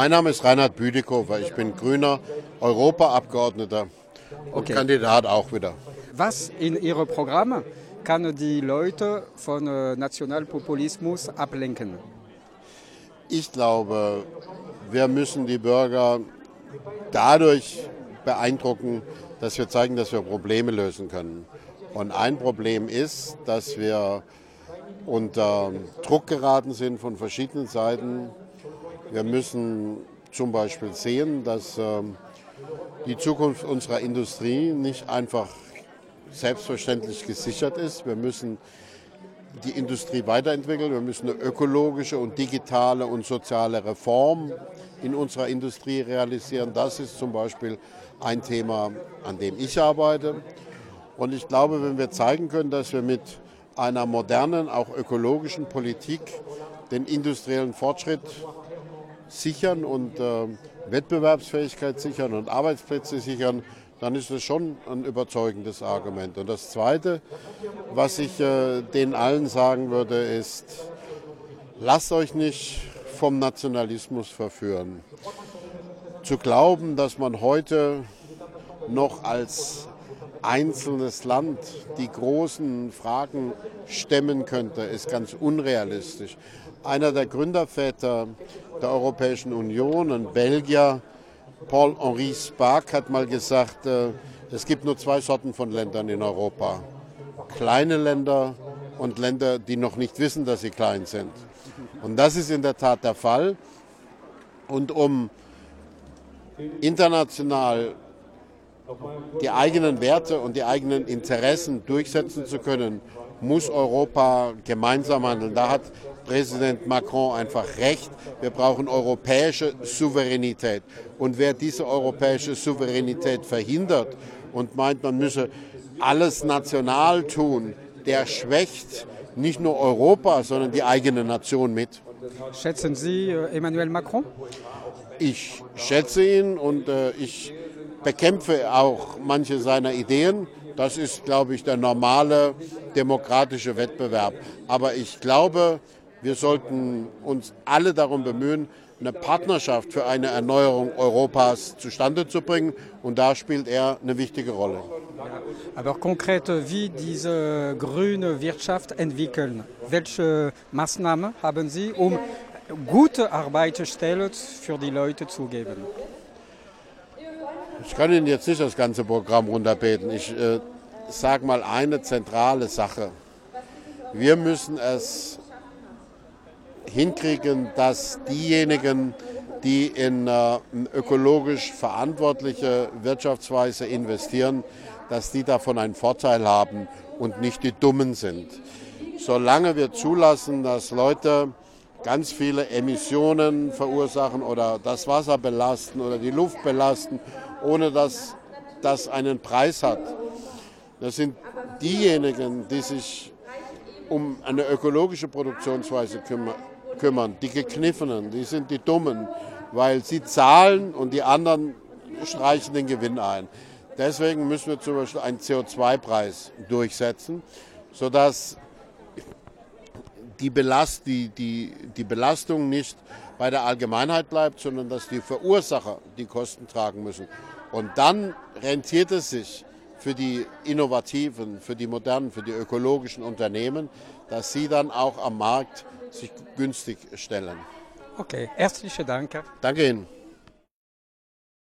Mein Name ist Reinhard Büdikofer. Ich bin grüner Europaabgeordneter und okay. Kandidat auch wieder. Was in Ihrem Programm kann die Leute von äh, Nationalpopulismus ablenken? Ich glaube, wir müssen die Bürger dadurch beeindrucken, dass wir zeigen, dass wir Probleme lösen können. Und ein Problem ist, dass wir unter Druck geraten sind von verschiedenen Seiten. Wir müssen zum Beispiel sehen, dass ähm, die Zukunft unserer Industrie nicht einfach selbstverständlich gesichert ist. Wir müssen die Industrie weiterentwickeln. Wir müssen eine ökologische und digitale und soziale Reform in unserer Industrie realisieren. Das ist zum Beispiel ein Thema, an dem ich arbeite. Und ich glaube, wenn wir zeigen können, dass wir mit einer modernen, auch ökologischen Politik den industriellen Fortschritt sichern und äh, Wettbewerbsfähigkeit sichern und Arbeitsplätze sichern, dann ist das schon ein überzeugendes Argument. Und das Zweite, was ich äh, den allen sagen würde, ist, lasst euch nicht vom Nationalismus verführen. Zu glauben, dass man heute noch als einzelnes Land die großen Fragen stemmen könnte, ist ganz unrealistisch. Einer der Gründerväter der Europäischen Union, ein Belgier, Paul-Henri Spaak, hat mal gesagt, äh, es gibt nur zwei Sorten von Ländern in Europa. Kleine Länder und Länder, die noch nicht wissen, dass sie klein sind. Und das ist in der Tat der Fall. Und um international die eigenen Werte und die eigenen Interessen durchsetzen zu können, muss Europa gemeinsam handeln. Da hat Präsident Macron einfach recht. Wir brauchen europäische Souveränität. Und wer diese europäische Souveränität verhindert und meint, man müsse alles national tun, der schwächt nicht nur Europa, sondern die eigene Nation mit. Schätzen Sie äh, Emmanuel Macron? Ich schätze ihn und äh, ich bekämpfe auch manche seiner Ideen. Das ist, glaube ich, der normale demokratische Wettbewerb. Aber ich glaube, wir sollten uns alle darum bemühen, eine Partnerschaft für eine Erneuerung Europas zustande zu bringen. Und da spielt er eine wichtige Rolle. Aber konkret, wie diese grüne Wirtschaft entwickeln? Welche Maßnahmen haben Sie, um gute Arbeitsstellen für die Leute zu geben? Ich kann Ihnen jetzt nicht das ganze Programm runterbeten. Ich äh, sage mal eine zentrale Sache. Wir müssen es hinkriegen, dass diejenigen, die in äh, ökologisch verantwortliche Wirtschaftsweise investieren, dass die davon einen Vorteil haben und nicht die Dummen sind. Solange wir zulassen, dass Leute ganz viele Emissionen verursachen oder das Wasser belasten oder die Luft belasten ohne dass das einen Preis hat. Das sind diejenigen, die sich um eine ökologische Produktionsweise kümmern, die Gekniffenen, die sind die Dummen, weil sie zahlen und die anderen streichen den Gewinn ein. Deswegen müssen wir zum Beispiel einen CO2-Preis durchsetzen, sodass die, Belast, die, die, die Belastung nicht bei der Allgemeinheit bleibt, sondern dass die Verursacher die Kosten tragen müssen. Und dann rentiert es sich für die innovativen, für die modernen, für die ökologischen Unternehmen, dass sie dann auch am Markt sich günstig stellen. Okay, herzlichen Dank. Danke Ihnen.